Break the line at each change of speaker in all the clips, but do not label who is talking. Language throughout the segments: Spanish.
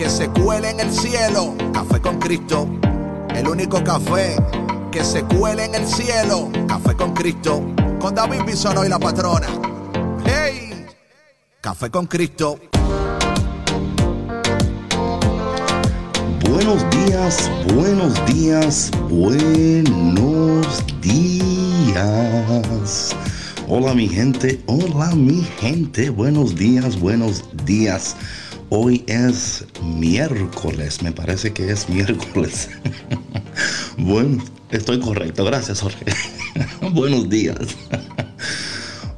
que se cuele en el cielo. Café con Cristo, el único café que se cuele en el cielo. Café con Cristo, con David Bisono y la patrona. ¡Hey! Café con Cristo.
Buenos días, buenos días, buenos días. Hola mi gente, hola mi gente, buenos días, buenos días. Hoy es miércoles, me parece que es miércoles. bueno, estoy correcto, gracias Jorge. Buenos días.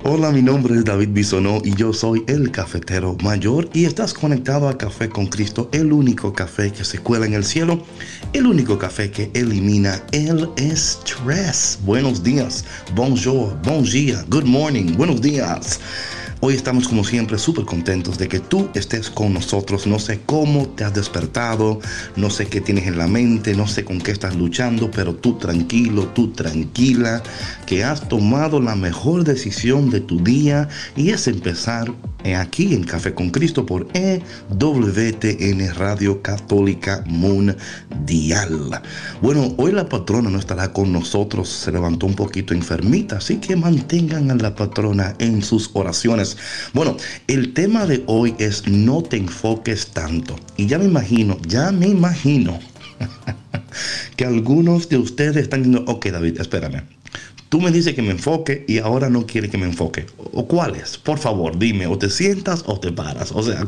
Hola, mi nombre es David Bisonó y yo soy el cafetero mayor y estás conectado a Café con Cristo, el único café que se cuela en el cielo, el único café que elimina el estrés. Buenos días, bonjour, bon dia, good morning, buenos días. Hoy estamos como siempre súper contentos de que tú estés con nosotros. No sé cómo te has despertado, no sé qué tienes en la mente, no sé con qué estás luchando, pero tú tranquilo, tú tranquila, que has tomado la mejor decisión de tu día y es empezar aquí en Café con Cristo por EWTN Radio Católica Mundial. Bueno, hoy la patrona no estará con nosotros, se levantó un poquito enfermita, así que mantengan a la patrona en sus oraciones. Bueno, el tema de hoy es no te enfoques tanto. Y ya me imagino, ya me imagino que algunos de ustedes están diciendo, ok David, espérame. Tú me dices que me enfoque y ahora no quiere que me enfoque. ¿O cuáles? Por favor, dime, o te sientas o te paras. O sea,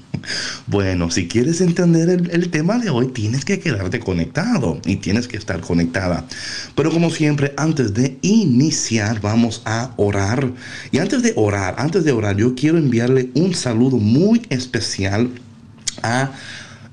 bueno, si quieres entender el, tema de hoy, tienes que quedarte conectado y tienes que estar conectada. Pero como siempre, antes de iniciar, vamos a orar. Y antes de orar, antes de orar, yo quiero enviarle un saludo muy especial a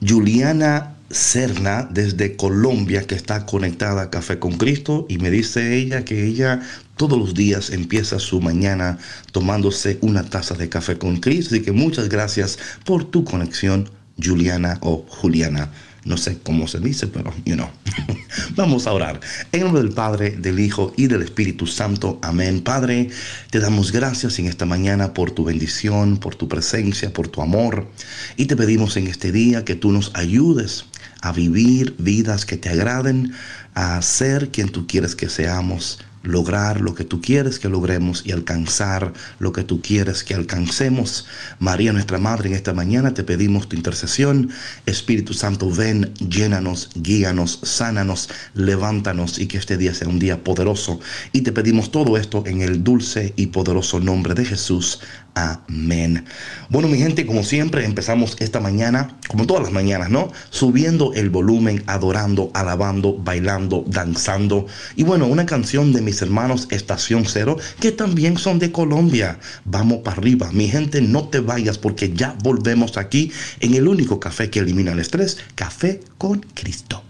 Juliana Serna desde Colombia que está conectada a Café con Cristo y me dice ella que ella todos los días empieza su mañana tomándose una taza de café con Cristo. Así que muchas gracias por tu conexión, Juliana o Juliana. No sé cómo se dice, pero you know. Vamos a orar. En nombre del Padre, del Hijo y del Espíritu Santo. Amén. Padre, te damos gracias en esta mañana por tu bendición, por tu presencia, por tu amor. Y te pedimos en este día que tú nos ayudes a vivir vidas que te agraden, a ser quien tú quieres que seamos lograr lo que tú quieres que logremos y alcanzar lo que tú quieres que alcancemos. María, nuestra Madre, en esta mañana te pedimos tu intercesión. Espíritu Santo, ven, llénanos, guíanos, sánanos, levántanos y que este día sea un día poderoso. Y te pedimos todo esto en el dulce y poderoso nombre de Jesús. Amén. Bueno, mi gente, como siempre, empezamos esta mañana, como todas las mañanas, ¿no? Subiendo el volumen, adorando, alabando, bailando, danzando. Y bueno, una canción de mis hermanos Estación Cero, que también son de Colombia. Vamos para arriba. Mi gente, no te vayas porque ya volvemos aquí en el único café que elimina el estrés, Café con Cristo.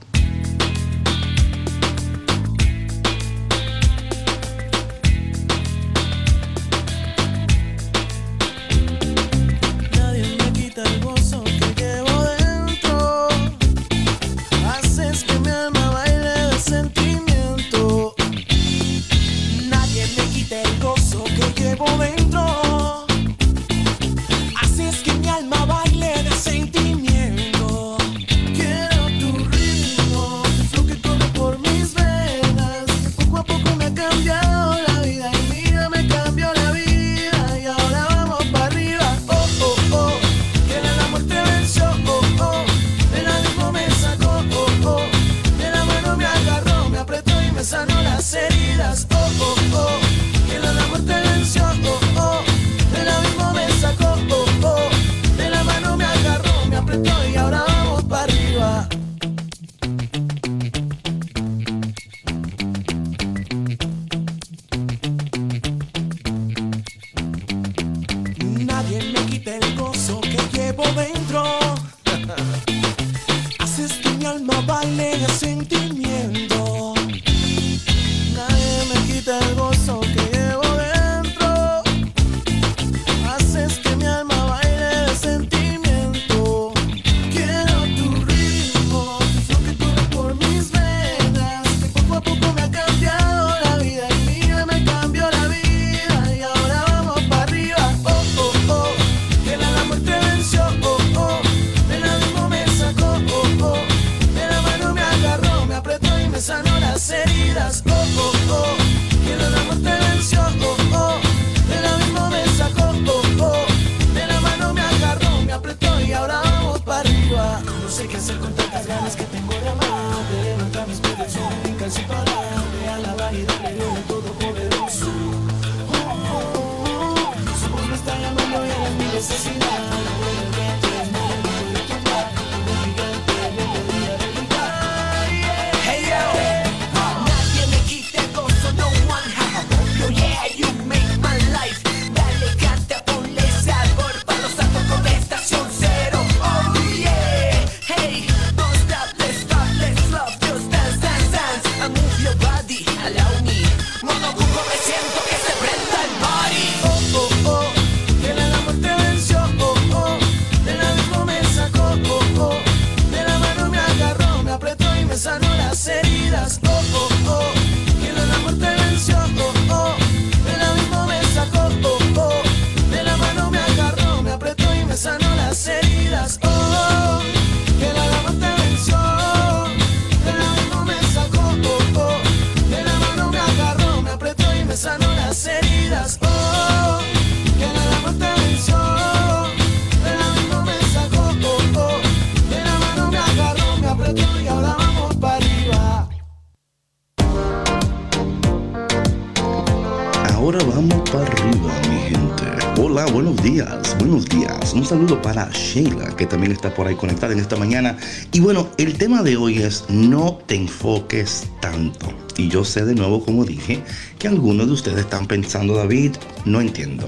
Saludo para Sheila, que también está por ahí conectada en esta mañana. Y bueno, el tema de hoy es no te enfoques tanto. Y yo sé de nuevo, como dije, que algunos de ustedes están pensando, David, no entiendo.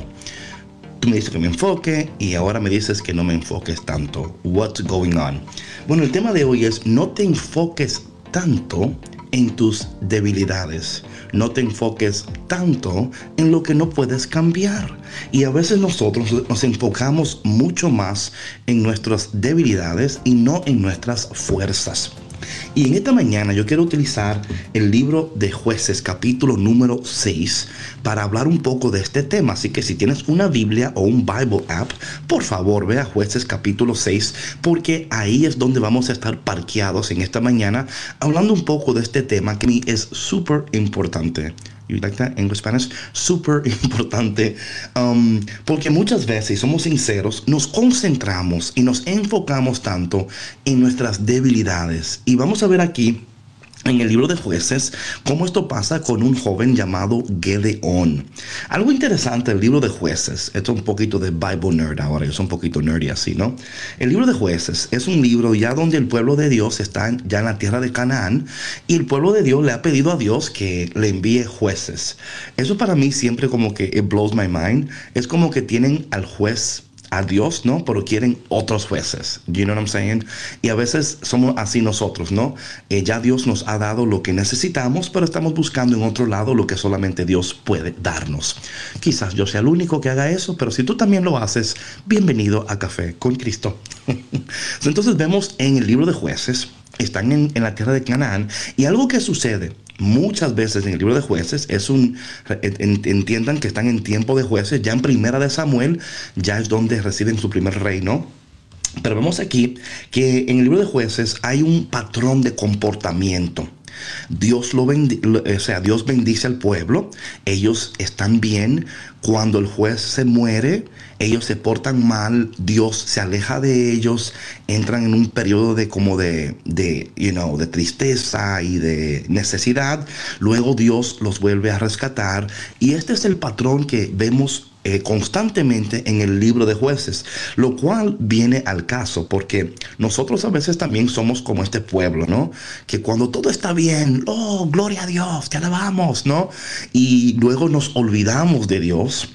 Tú me dices que me enfoque y ahora me dices que no me enfoques tanto. What's going on? Bueno, el tema de hoy es no te enfoques tanto en tus debilidades. No te enfoques tanto en lo que no puedes cambiar. Y a veces nosotros nos enfocamos mucho más en nuestras debilidades y no en nuestras fuerzas. Y en esta mañana yo quiero utilizar el libro de jueces capítulo número 6 para hablar un poco de este tema. Así que si tienes una Biblia o un Bible app, por favor ve a jueces capítulo 6 porque ahí es donde vamos a estar parqueados en esta mañana hablando un poco de este tema que a mí es súper importante like that English Spanish, súper importante, um, porque muchas veces, somos sinceros, nos concentramos y nos enfocamos tanto en nuestras debilidades. Y vamos a ver aquí en el libro de jueces cómo esto pasa con un joven llamado Gedeón. Algo interesante del libro de jueces, esto es un poquito de Bible nerd ahora, yo soy un poquito nerdy así, ¿no? El libro de jueces es un libro ya donde el pueblo de Dios está ya en la tierra de Canaán y el pueblo de Dios le ha pedido a Dios que le envíe jueces. Eso para mí siempre como que it blows my mind, es como que tienen al juez a Dios, ¿no? Pero quieren otros jueces. You know what I'm saying? Y a veces somos así nosotros, ¿no? Eh, ya Dios nos ha dado lo que necesitamos, pero estamos buscando en otro lado lo que solamente Dios puede darnos. Quizás yo sea el único que haga eso, pero si tú también lo haces, bienvenido a Café con Cristo. Entonces vemos en el libro de jueces, están en, en la tierra de Canaán, y algo que sucede muchas veces en el libro de jueces es un, entiendan que están en tiempo de jueces, ya en primera de Samuel, ya es donde reciben su primer reino. Pero vemos aquí que en el libro de jueces hay un patrón de comportamiento. Dios lo o sea, Dios bendice al pueblo, ellos están bien, cuando el juez se muere, ellos se portan mal, Dios se aleja de ellos, entran en un periodo de como de, de, you know, de tristeza y de necesidad. Luego Dios los vuelve a rescatar. Y este es el patrón que vemos eh, constantemente en el libro de jueces, lo cual viene al caso, porque nosotros a veces también somos como este pueblo, ¿no? Que cuando todo está bien, oh, gloria a Dios, te alabamos, ¿no? Y luego nos olvidamos de Dios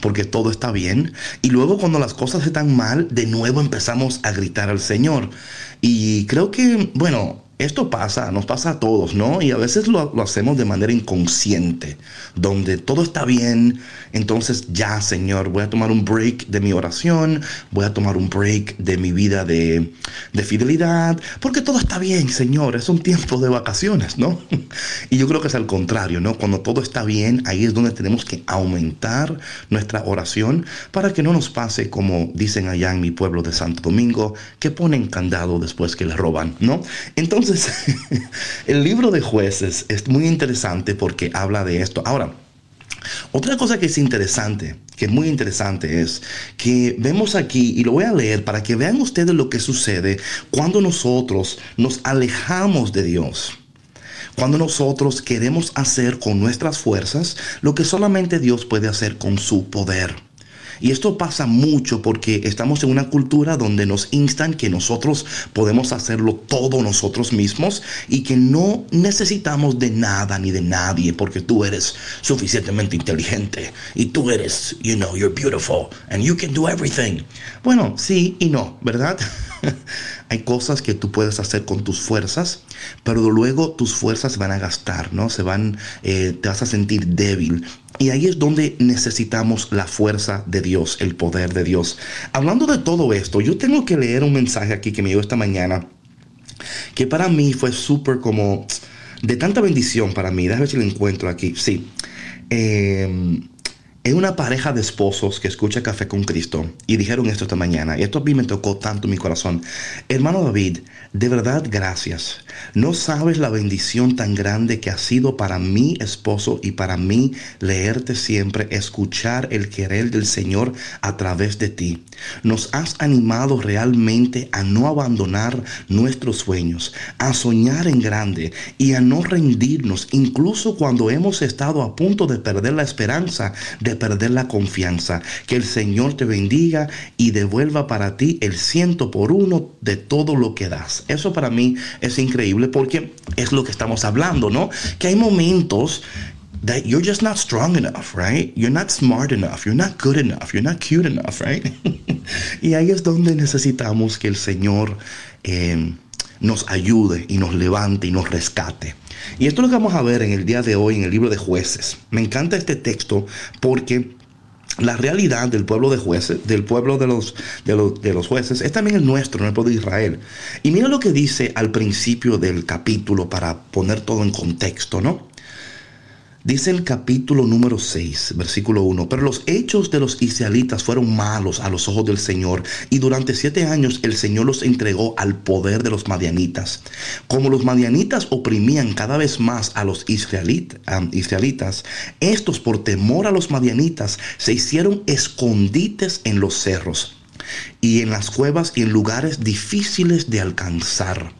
porque todo está bien. Y luego cuando las cosas están mal, de nuevo empezamos a gritar al Señor. Y creo que, bueno, esto pasa, nos pasa a todos, ¿no? Y a veces lo, hacemos de manera inconsciente, donde todo está bien, entonces ya, Señor, voy a tomar un break de mi oración, voy a tomar un break de mi vida de, de fidelidad, porque todo está bien, Señor, es un tiempo de vacaciones, ¿no? Y yo creo que es al contrario, ¿no? Cuando todo está bien, ahí es donde tenemos que aumentar nuestra oración para que no nos pase como dicen allá en mi pueblo de Santo Domingo, que ponen candado después que le roban, ¿no? Entonces, entonces, el libro de jueces es muy interesante porque habla de esto. Ahora, otra cosa que es interesante, que es muy interesante, es que vemos aquí, y lo voy a leer para que vean ustedes lo que sucede cuando nosotros nos alejamos de Dios. Cuando nosotros queremos hacer con nuestras fuerzas lo que solamente Dios puede hacer con su poder. Y esto pasa mucho porque estamos en una cultura donde nos instan que nosotros podemos hacerlo todo nosotros mismos y que no necesitamos de nada ni de nadie porque tú eres suficientemente inteligente y tú eres, you know, you're beautiful and you can do everything. Bueno, sí y no, ¿verdad? Hay cosas que tú puedes hacer con tus fuerzas, pero luego tus fuerzas van a gastar, ¿no? Se van, eh, te vas a sentir débil. Y ahí es donde necesitamos la fuerza de Dios, el poder de Dios. Hablando de todo esto, yo tengo que leer un mensaje aquí que me dio esta mañana, que para mí fue súper como de tanta bendición para mí. Déjame ver si lo encuentro aquí. Sí. Eh, es una pareja de esposos que escucha Café con Cristo y dijeron esto esta mañana y esto a mí me tocó tanto mi corazón. Hermano David, de verdad gracias. No sabes la bendición tan grande que ha sido para mi esposo y para mí leerte siempre, escuchar el querer del Señor a través de ti. Nos has animado realmente a no abandonar nuestros sueños, a soñar en grande y a no rendirnos incluso cuando hemos estado a punto de perder la esperanza de perder la confianza. Que el Señor te bendiga y devuelva para ti el ciento por uno de todo lo que das. Eso para mí es increíble porque es lo que estamos hablando, ¿no? Que hay momentos that you're just not strong enough, right? You're not smart enough, you're not good enough, you're not cute enough, right? y ahí es donde necesitamos que el Señor eh, nos ayude y nos levante y nos rescate. Y esto es lo que vamos a ver en el día de hoy en el libro de jueces. Me encanta este texto porque la realidad del pueblo de jueces, del pueblo de los, de los, de los jueces, es también el nuestro, el pueblo de Israel. Y mira lo que dice al principio del capítulo para poner todo en contexto, ¿no? Dice el capítulo número 6, versículo 1, pero los hechos de los israelitas fueron malos a los ojos del Señor y durante siete años el Señor los entregó al poder de los madianitas. Como los madianitas oprimían cada vez más a los israelitas, estos por temor a los madianitas se hicieron escondites en los cerros y en las cuevas y en lugares difíciles de alcanzar.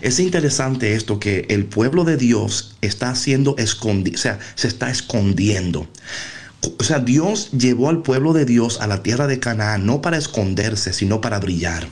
Es interesante esto que el pueblo de Dios está haciendo escondido, o sea, se está escondiendo. O sea, Dios llevó al pueblo de Dios a la tierra de Canaán no para esconderse, sino para brillar.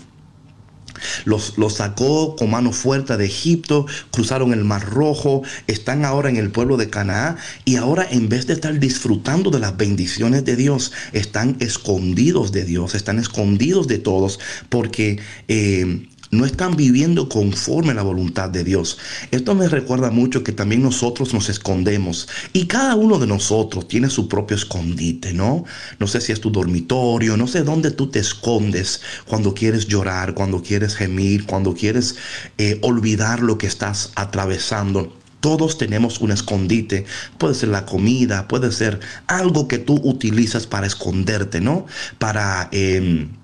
Los, sacó con mano fuerte de Egipto, cruzaron el Mar Rojo, están ahora en el pueblo de Canaán y ahora en vez de estar disfrutando de las bendiciones de Dios, están escondidos de Dios, están escondidos de todos porque eh, no están viviendo conforme a la voluntad de Dios. Esto me recuerda mucho que también nosotros nos escondemos y cada uno de nosotros tiene su propio escondite, ¿no? No sé si es tu dormitorio, no sé dónde tú te escondes cuando quieres llorar, cuando quieres gemir, cuando quieres eh, olvidar lo que estás atravesando. Todos tenemos un escondite. Puede ser la comida, puede ser algo que tú utilizas para esconderte, ¿no? Para... Em,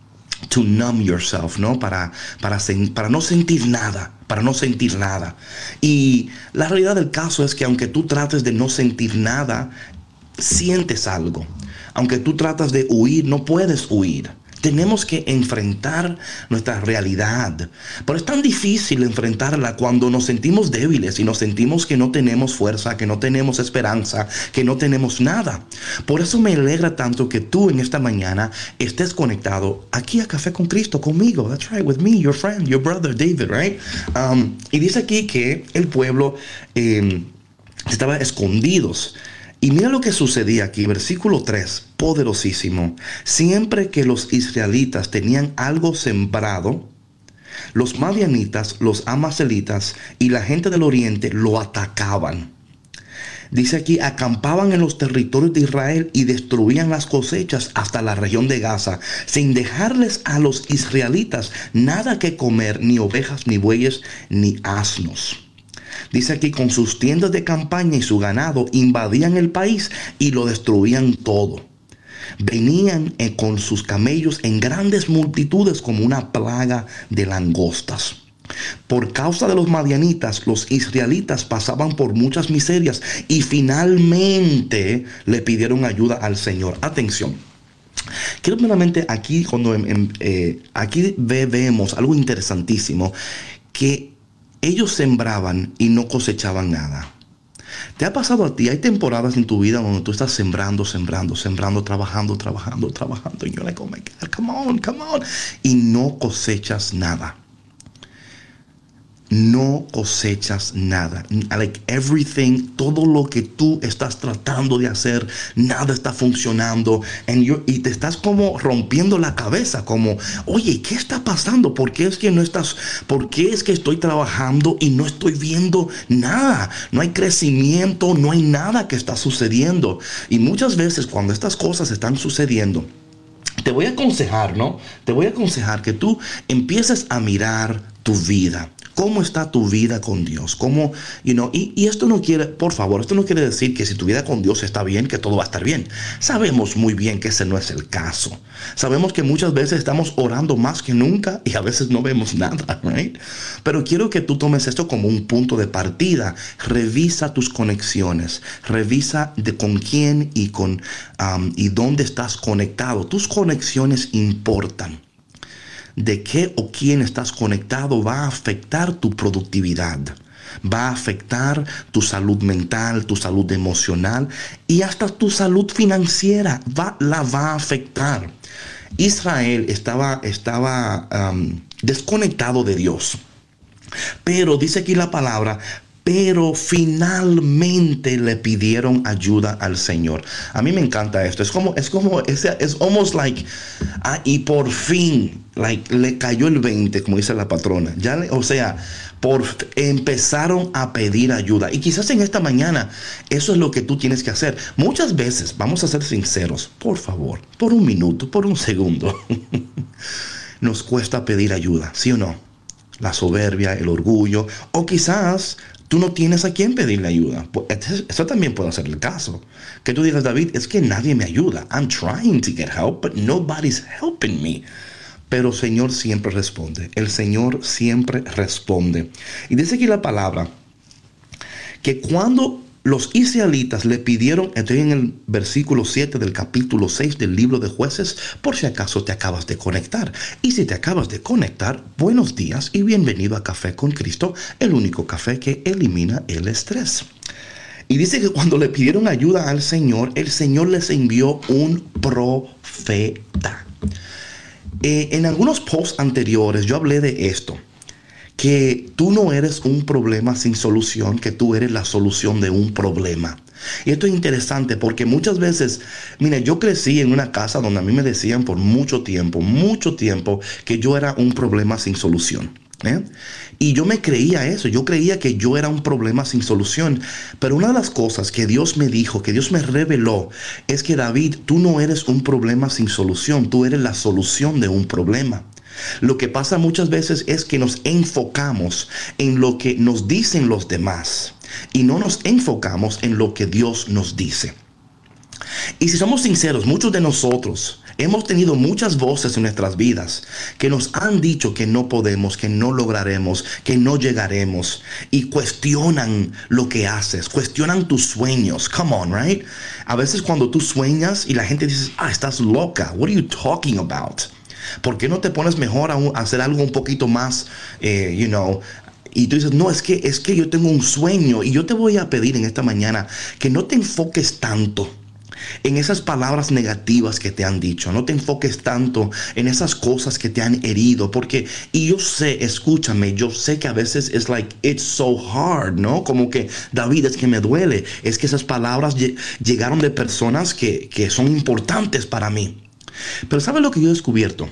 to numb yourself, ¿no? Para, para, para no sentir nada, para no sentir nada. Y la realidad del caso es que aunque tú trates de no sentir nada, sientes algo. Aunque tú tratas de huir, no puedes huir. Tenemos que enfrentar nuestra realidad. Pero es tan difícil enfrentarla cuando nos sentimos débiles y nos sentimos que no tenemos fuerza, que no tenemos esperanza, que no tenemos nada. Por eso me alegra tanto que tú en esta mañana estés conectado aquí a Café con Cristo conmigo. That's right, with me, your friend, your brother David, right? Um, y dice aquí que el pueblo eh, estaba escondidos. Y mira lo que sucedía aquí, versículo 3, poderosísimo. Siempre que los israelitas tenían algo sembrado, los madianitas, los amacelitas y la gente del oriente lo atacaban. Dice aquí, acampaban en los territorios de Israel y destruían las cosechas hasta la región de Gaza, sin dejarles a los israelitas nada que comer, ni ovejas, ni bueyes, ni asnos. Dice aquí, con sus tiendas de campaña y su ganado, invadían el país y lo destruían todo. Venían eh, con sus camellos en grandes multitudes como una plaga de langostas. Por causa de los madianitas, los israelitas pasaban por muchas miserias y finalmente le pidieron ayuda al Señor. Atención. Quiero primeramente aquí, cuando eh, aquí vemos algo interesantísimo, que ellos sembraban y no cosechaban nada. ¿Te ha pasado a ti? Hay temporadas en tu vida donde tú estás sembrando, sembrando, sembrando, trabajando, trabajando, trabajando. Y yo le como, come on, come on. Y no cosechas nada no cosechas nada. Like everything, todo lo que tú estás tratando de hacer, nada está funcionando. y te estás como rompiendo la cabeza, como, oye, ¿qué está pasando? ¿Por qué es que no estás, por qué es que estoy trabajando y no estoy viendo nada? No hay crecimiento, no hay nada que está sucediendo. Y muchas veces cuando estas cosas están sucediendo, te voy a aconsejar, ¿no? Te voy a aconsejar que tú empieces a mirar tu vida ¿Cómo está tu vida con Dios? ¿Cómo, you know, y, y, esto no quiere, por favor, esto no quiere decir que si tu vida con Dios está bien, que todo va a estar bien. Sabemos muy bien que ese no es el caso. Sabemos que muchas veces estamos orando más que nunca y a veces no vemos nada, right? Pero quiero que tú tomes esto como un punto de partida. Revisa tus conexiones. Revisa de con quién y con um, y dónde estás conectado. Tus conexiones importan de qué o quién estás conectado va a afectar tu productividad, va a afectar tu salud mental, tu salud emocional y hasta tu salud financiera la va a afectar. Israel estaba, estaba desconectado de Dios. Pero dice aquí la palabra, pero finalmente le pidieron ayuda al Señor. A mí me encanta esto. Es como, es como, es, almost like, ah, y por fin, like, le cayó el 20, como dice la patrona. O sea, empezaron a pedir ayuda. Y quizás en esta mañana eso es lo que tú tienes que hacer. Muchas veces, vamos a ser sinceros, por favor, por un minuto, por un segundo, nos cuesta pedir ayuda, ¿sí o no? La soberbia, el orgullo, o quizás tú no tienes a quién pedirle ayuda. Eso también puede ser el caso. Que tú digas, David, es que nadie me ayuda. I'm trying to get help, but nobody's helping me. Pero el Señor siempre responde. El Señor siempre responde. Y dice aquí la palabra que cuando los israelitas le pidieron, estoy en el versículo 7 del capítulo 6 del libro de jueces, por si acaso te acabas de conectar. Y si te acabas de conectar, buenos días y bienvenido a Café con Cristo, el único café que elimina el estrés. Y dice que cuando le pidieron ayuda al Señor, el Señor les envió un profeta. Eh, en algunos posts anteriores yo hablé de esto que tú no eres un problema sin solución, que tú eres la solución de un problema. Y esto es interesante porque muchas veces, mire, yo crecí en una casa donde a mí me decían por mucho tiempo, mucho tiempo, que yo era un problema sin solución. ¿eh? Y yo me creía eso, yo creía que yo era un problema sin solución. Pero una de las cosas que Dios me dijo, que Dios me reveló, es que David, tú no eres un problema sin solución, tú eres la solución de un problema. Lo que pasa muchas veces es que nos enfocamos en lo que nos dicen los demás y no nos enfocamos en lo que Dios nos dice. Y si somos sinceros, muchos de nosotros hemos tenido muchas voces en nuestras vidas que nos han dicho que no podemos, que no lograremos, que no llegaremos y cuestionan lo que haces, cuestionan tus sueños. Come on, right? A veces cuando tú sueñas y la gente dice, ah, estás loca, what are you talking about? ¿Por qué no te pones mejor a, hacer algo un poquito más, eh, you know, y tú dices, no, es que, es que yo tengo un sueño y yo te voy a pedir en esta mañana que no te enfoques tanto en esas palabras negativas que te han dicho, no te enfoques tanto en esas cosas que te han herido, porque, y yo sé, escúchame, yo sé que a veces es like, it's so hard, ¿no? Como que, David, es que me duele, es que esas palabras llegaron de personas que, que son importantes para mí. Pero ¿sabes lo que yo he descubierto?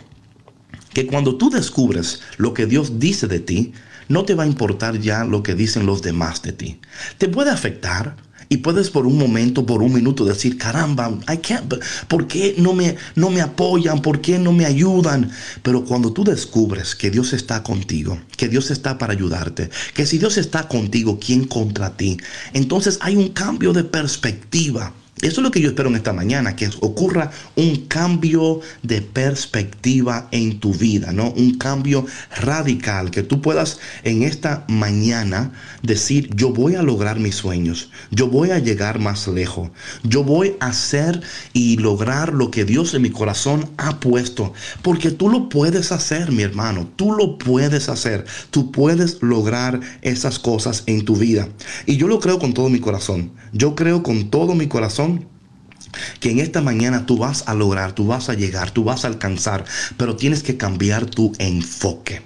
que cuando tú descubres lo que Dios dice de ti, no te va a importar ya lo que dicen los demás de ti. Te puede afectar, y puedes por un momento, por un minuto decir, caramba, I can't, ¿por qué no me, no me apoyan? ¿Por qué no me ayudan? Pero cuando tú descubres que Dios está contigo, que Dios está para ayudarte, que si Dios está contigo, ¿quién contra ti? Entonces hay un cambio de perspectiva. Eso es lo que yo espero en esta mañana, que ocurra un cambio de perspectiva en tu vida, ¿no? Un cambio radical, que tú puedas en esta mañana decir, yo voy a lograr mis sueños, yo voy a llegar más lejos, yo voy a hacer y lograr lo que Dios en mi corazón ha puesto, porque tú lo puedes hacer, mi hermano, tú lo puedes hacer, tú puedes lograr esas cosas en tu vida. Y yo lo creo con todo mi corazón, yo creo con todo mi corazón que en esta mañana tú vas a lograr, tú vas a llegar, tú vas a alcanzar, pero tienes que cambiar tu enfoque.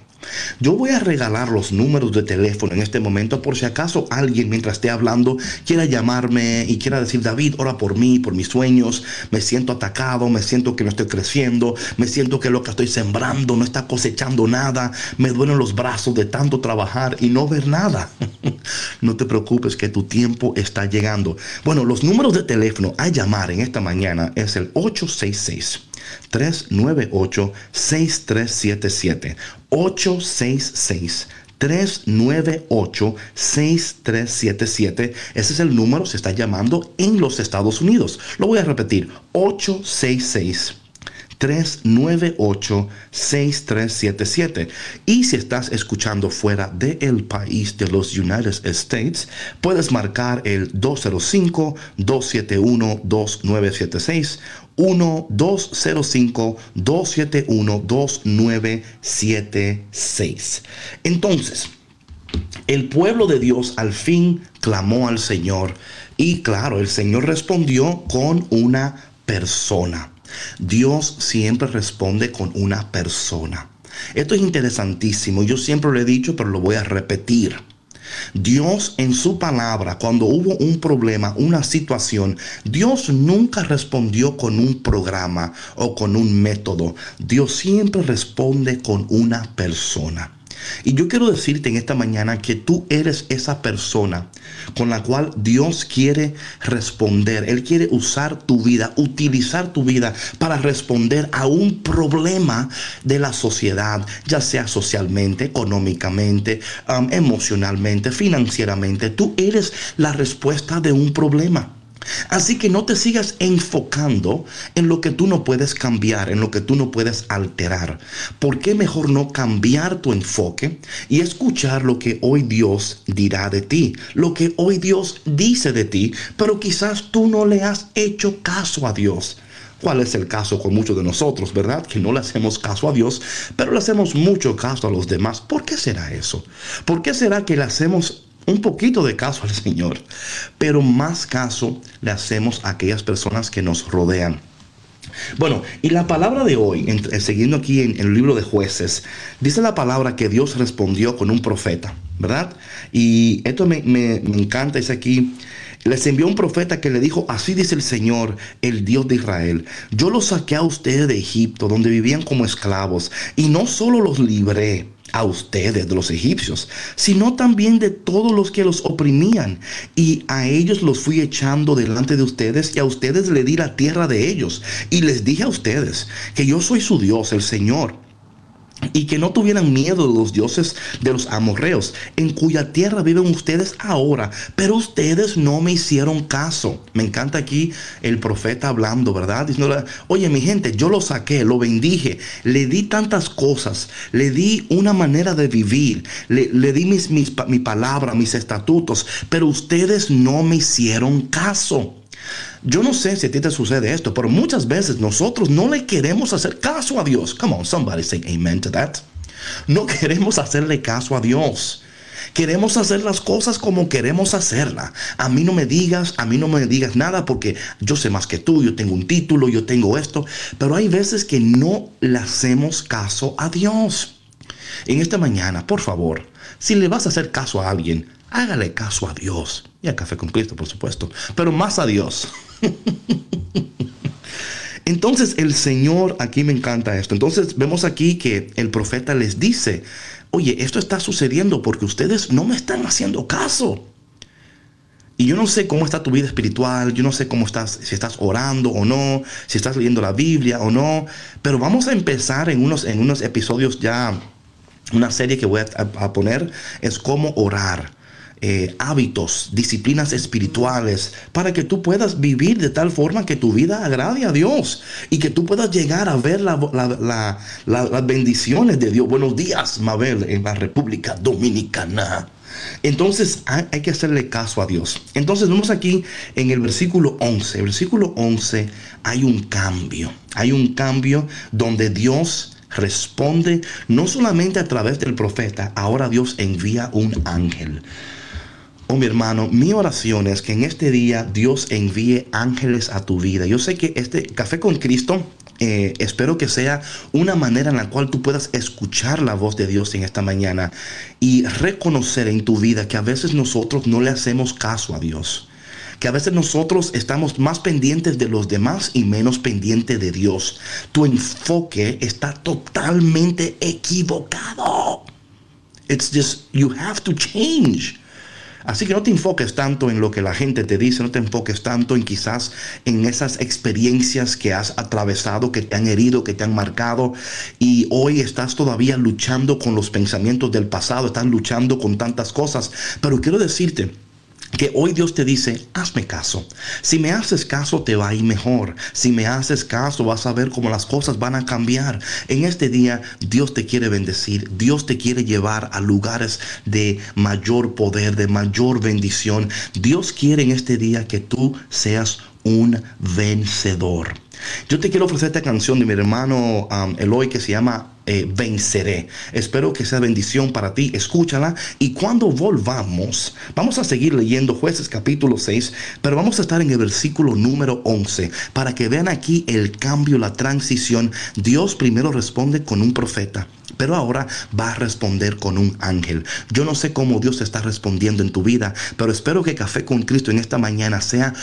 Yo voy a regalar los números de teléfono en este momento por si acaso alguien mientras esté hablando quiera llamarme y quiera decir, David, ora por mí, por mis sueños, me siento atacado, me siento que no estoy creciendo, me siento que lo que estoy sembrando no está cosechando nada, me duelen los brazos de tanto trabajar y no ver nada. no te preocupes que tu tiempo está llegando. Bueno, los números de teléfono a llamar en esta mañana es el 866. 398-6377. 866 398-6377. Ese es el número, se está llamando en los Estados Unidos. Lo voy a repetir. 866 398-6377. Y si estás escuchando fuera del país de los United States, puedes marcar el 205-271-2976 1-205-271-2976. Entonces, el pueblo de Dios al fin clamó al Señor y claro, el Señor respondió con una persona. Dios siempre responde con una persona. Esto es interesantísimo. Yo siempre lo he dicho, pero lo voy a repetir. Dios en su palabra, cuando hubo un problema, una situación, Dios nunca respondió con un programa o con un método. Dios siempre responde con una persona. Y yo quiero decirte en esta mañana que tú eres esa persona con la cual Dios quiere responder. Él quiere usar tu vida, utilizar tu vida para responder a un problema de la sociedad, ya sea socialmente, económicamente, emocionalmente, financieramente. Tú eres la respuesta de un problema. Así que no te sigas enfocando en lo que tú no puedes cambiar, en lo que tú no puedes alterar. ¿Por qué mejor no cambiar tu enfoque y escuchar lo que hoy Dios dirá de ti? Lo que hoy Dios dice de ti, pero quizás tú no le has hecho caso a Dios. ¿Cuál es el caso con muchos de nosotros, verdad? Que no le hacemos caso a Dios, pero le hacemos mucho caso a los demás. ¿Por qué será eso? ¿Por qué será que le hacemos un poquito de caso al Señor, pero más caso le hacemos a aquellas personas que nos rodean. Bueno, y la palabra de hoy, siguiendo aquí en, el libro de jueces, dice la palabra que Dios respondió con un profeta, ¿verdad? Y esto me, encanta, es aquí, les envió un profeta que le dijo, así dice el Señor, el Dios de Israel, yo los saqué a ustedes de Egipto, donde vivían como esclavos, y no solo los libré, a ustedes, de los egipcios, sino también de todos los que los oprimían. Y a ellos los fui echando delante de ustedes y a ustedes le di la tierra de ellos. Y les dije a ustedes que yo soy su Dios, el Señor y que no tuvieran miedo de los dioses de los amorreos, en cuya tierra viven ustedes ahora, pero ustedes no me hicieron caso. Me encanta aquí el profeta hablando, ¿verdad? Oye mi gente, yo lo saqué, lo bendije, le di tantas cosas, le di una manera de vivir, le, di mis, mi palabra, mis estatutos, pero ustedes no me hicieron caso. Yo no sé si a ti te sucede esto, pero muchas veces nosotros no le queremos hacer caso a Dios. Come on, somebody say amen to that. No queremos hacerle caso a Dios. Queremos hacer las cosas como queremos hacerlas. A mí no me digas, a mí no me digas nada porque yo sé más que tú, yo tengo un título, yo tengo esto. Pero hay veces que no le hacemos caso a Dios. En esta mañana, por favor, si le vas a hacer caso a alguien, hágale caso a Dios. Y a Café con Cristo, por supuesto. Pero más a Dios. Entonces el Señor, aquí me encanta esto. Entonces vemos aquí que el profeta les dice, oye, esto está sucediendo porque ustedes no me están haciendo caso. Y yo no sé cómo está tu vida espiritual, yo no sé cómo estás, si estás orando o no, si estás leyendo la Biblia o no, pero vamos a empezar en unos, en unos episodios ya, una serie que voy a, poner es cómo orar. Eh, hábitos, disciplinas espirituales, para que tú puedas vivir de tal forma que tu vida agrade a Dios y que tú puedas llegar a ver las bendiciones de Dios. Buenos días, Mabel, en la República Dominicana. Entonces hay, que hacerle caso a Dios. Entonces vemos aquí en el versículo 11, el versículo 11 hay un cambio, hay un cambio donde Dios responde no solamente a través del profeta, ahora Dios envía un ángel. Oh mi hermano, mi oración es que en este día Dios envíe ángeles a tu vida. Yo sé que este café con Cristo eh, espero que sea una manera en la cual tú puedas escuchar la voz de Dios en esta mañana y reconocer en tu vida que a veces nosotros no le hacemos caso a Dios. Que a veces nosotros estamos más pendientes de los demás y menos pendientes de Dios. Tu enfoque está totalmente equivocado. It's just, you have to change. Así que no te enfoques tanto en lo que la gente te dice, no te enfoques tanto en quizás en esas experiencias que has atravesado, que te han herido, que te han marcado y hoy estás todavía luchando con los pensamientos del pasado, estás luchando con tantas cosas. Pero quiero decirte, que hoy Dios te dice, hazme caso. Si me haces caso, te va a ir mejor. Si me haces caso, vas a ver cómo las cosas van a cambiar. En este día, Dios te quiere bendecir. Dios te quiere llevar a lugares de mayor poder, de mayor bendición. Dios quiere en este día que tú seas un vencedor. Yo te quiero ofrecer esta canción de mi hermano um, Eloy que se llama eh, Venceré. Espero que sea bendición para ti. Escúchala y cuando volvamos, vamos a seguir leyendo jueces capítulo 6, pero vamos a estar en el versículo número 11 para que vean aquí el cambio, la transición. Dios primero responde con un profeta pero ahora va a responder con un ángel. Yo no sé cómo Dios está respondiendo en tu vida, pero espero que Café con Cristo en esta mañana sea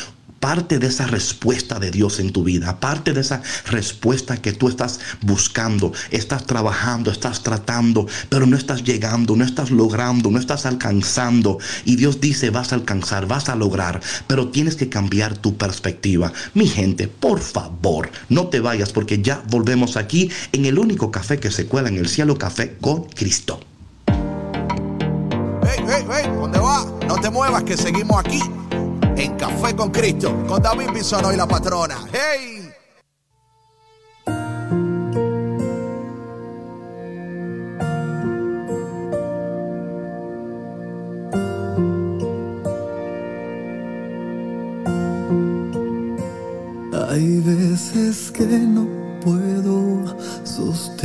parte de esa respuesta de Dios en tu vida, parte de esa respuesta que tú estás buscando, estás trabajando, estás tratando, pero no estás llegando, no estás logrando, no estás alcanzando. Y Dios dice, vas a alcanzar, vas a lograr, pero tienes que cambiar tu perspectiva. Mi gente, por favor, no te vayas porque ya volvemos aquí en el único café que se cuela en el cielo, café con Cristo.
Hey, hey, hey, ¿dónde va? No te muevas que seguimos aquí en Café con Cristo, con David Bisono y la patrona. ¡Hey!
Hay veces que no puedo sostenerme,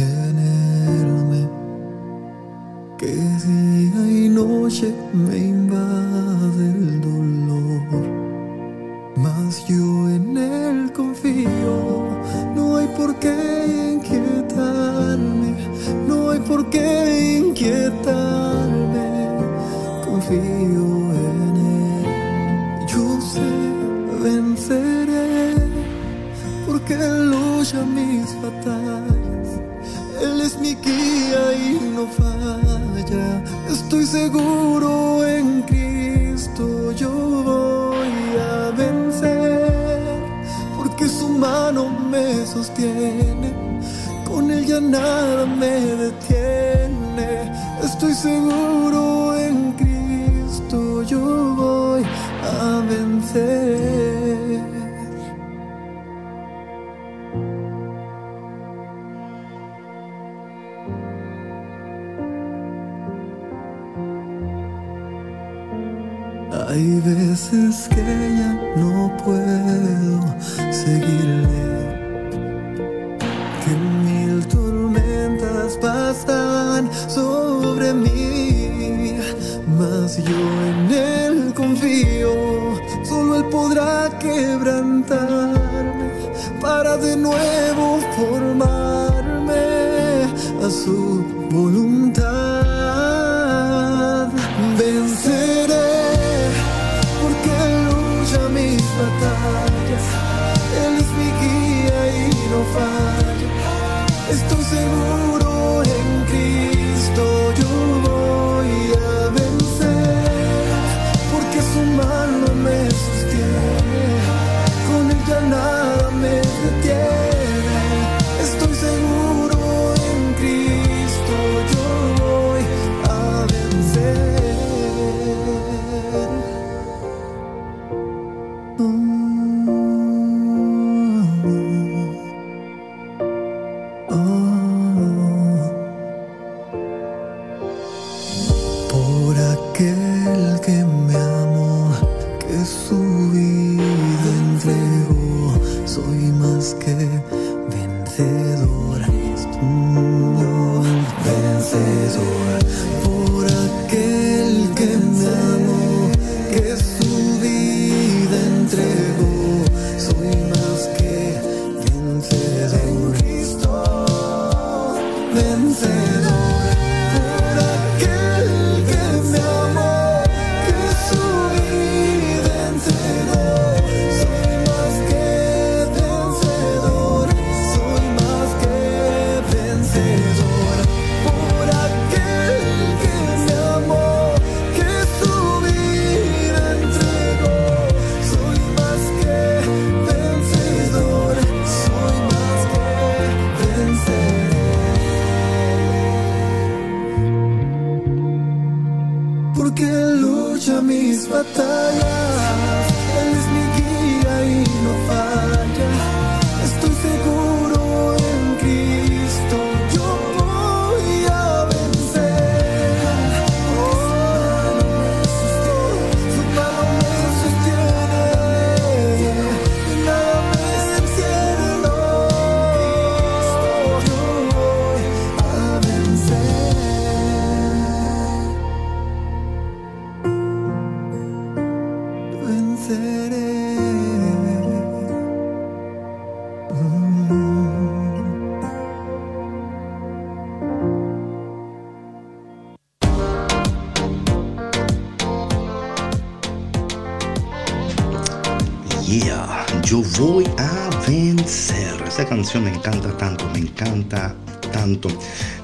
que día y noche me invade lucha mis batallas. Él es mi guía y no falla. Estoy seguro en Cristo, yo voy a vencer, porque su mano me sostiene, con él ya nada me detiene, estoy seguro en Cristo, yo voy a vencer. Hay veces que ya no puedo seguirle, que mil tormentas pasan sobre mí, mas yo en él confío, solo él podrá quebrantarme para de nuevo formarme a su voluntad.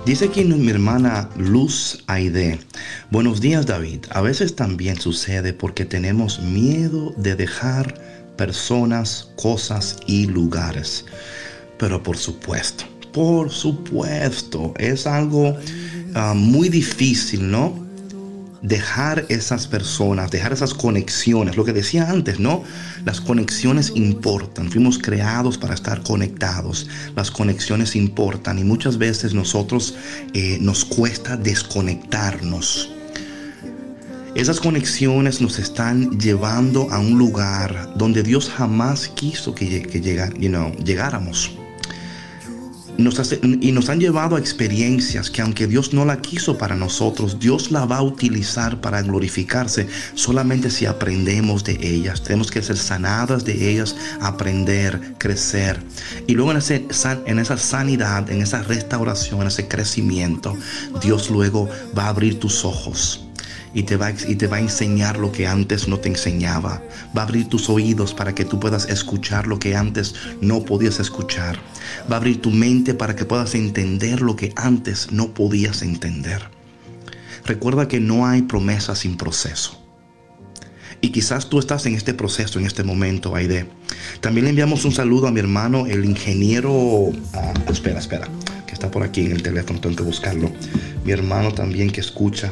Dice aquí mi hermana Luz Aide. Buenos días David. A veces también sucede porque tenemos miedo de dejar personas, cosas y lugares. Pero por supuesto, por supuesto, es algo ah, muy difícil, ¿no? Dejar esas personas, dejar esas conexiones. Lo que decía antes, ¿no? Las conexiones importan. Fuimos creados para estar conectados. Las conexiones importan y muchas veces nosotros eh, nos cuesta desconectarnos. Esas conexiones nos están llevando a un lugar donde Dios jamás quiso que, llegáramos. Y nos han llevado a experiencias que aunque Dios no la quiso para nosotros, Dios la va a utilizar para glorificarse solamente si aprendemos de ellas. Tenemos que ser sanadas de ellas, aprender, crecer. Y luego en, en esa sanidad, en esa restauración, en ese crecimiento, Dios luego va a abrir tus ojos y te, va, y te va a enseñar lo que antes no te enseñaba. Va a abrir tus oídos para que tú puedas escuchar lo que antes no podías escuchar. Va a abrir tu mente para que puedas entender lo que antes no podías entender. Recuerda que no hay promesa sin proceso. Y quizás tú estás en este proceso, en este momento, Aide. También le enviamos un saludo a mi hermano, el ingeniero... ah, espera, espera, que está por aquí en el teléfono, tengo que buscarlo. Mi hermano también que escucha.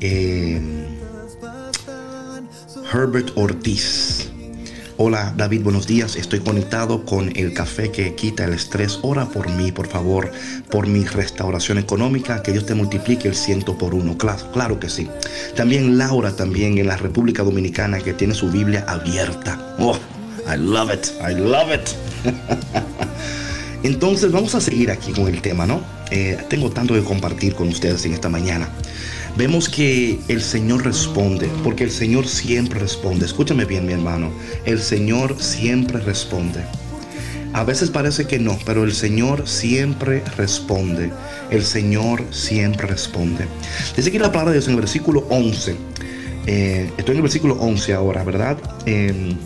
Eh, Herbert Ortiz. Hola David, buenos días. Estoy conectado con el café que quita el estrés. Ora por mí, por favor, por mi restauración económica. Que Dios te multiplique el ciento por uno. Claro, claro que sí. También Laura, también en la República Dominicana, que tiene su Biblia abierta. Oh, I love it. I love it. Entonces vamos a seguir aquí con el tema, ¿no? Eh, tengo tanto que compartir con ustedes en esta mañana. Vemos que el Señor responde, porque el Señor siempre responde. Escúchame bien, mi hermano. El Señor siempre responde. A veces parece que no, pero el Señor siempre responde. El Señor siempre responde. Dice aquí la palabra de Dios en el versículo 11. Eh, estoy en el versículo 11 ahora, ¿verdad? Eh,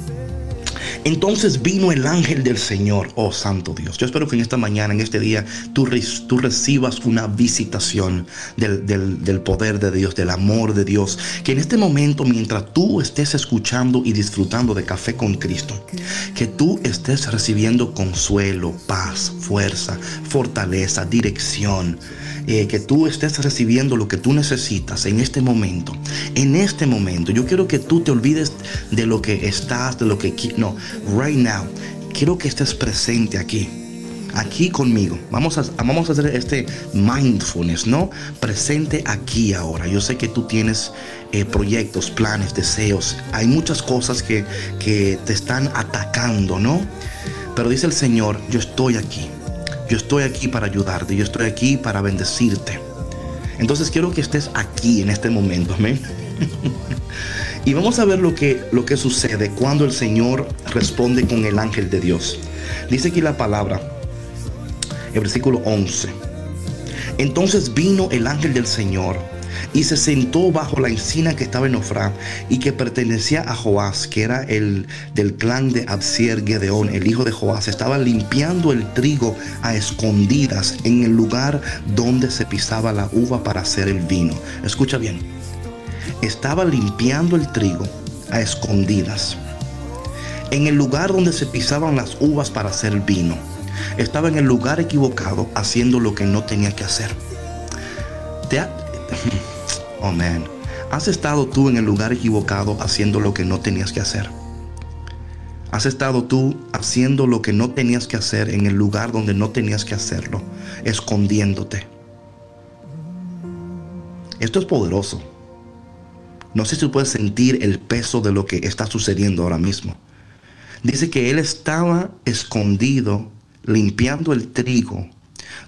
entonces vino el ángel del Señor, oh Santo Dios. Yo espero que en esta mañana, en este día, tú, tú recibas una visitación del, del- del poder de Dios, del amor de Dios. Que en este momento, mientras tú estés escuchando y disfrutando de café con Cristo, que tú estés recibiendo consuelo, paz, fuerza, fortaleza, dirección. Eh, que tú estés recibiendo lo que tú necesitas en este momento. En este momento, yo quiero que tú te olvides de lo que estás, de lo que no, right now. Quiero que estés presente aquí. aquí conmigo. Vamos a, vamos a hacer este mindfulness, ¿no? Presente aquí ahora. Yo sé que tú tienes eh, proyectos, planes, deseos. Hay muchas cosas que, que te están atacando, ¿no? Pero dice el Señor, yo estoy aquí. Yo estoy aquí para ayudarte. Yo estoy aquí para bendecirte. Entonces quiero que estés aquí en este momento. Amén. y vamos a ver lo que, lo que sucede cuando el Señor responde con el ángel de Dios. Dice aquí la palabra, el versículo 11. Entonces vino el ángel del Señor y se sentó bajo la encina que estaba en Ofra y que pertenecía a Joás, que era el del clan de Absier Gedeón, el hijo de Joás. Estaba limpiando el trigo a escondidas en el lugar donde se pisaba la uva para hacer el vino. Escucha bien. Estaba limpiando el trigo a escondidas en el lugar donde se pisaban las uvas para hacer el vino. Estaba en el lugar equivocado haciendo lo que no tenía que hacer. Man. ¿Has estado tú en el lugar equivocado haciendo lo que no tenías que hacer? ¿Has estado tú haciendo lo que no tenías que hacer en el lugar donde no tenías que hacerlo, escondiéndote? Esto es poderoso. No sé si tú puedes sentir el peso de lo que está sucediendo ahora mismo. Dice que él estaba escondido limpiando el trigo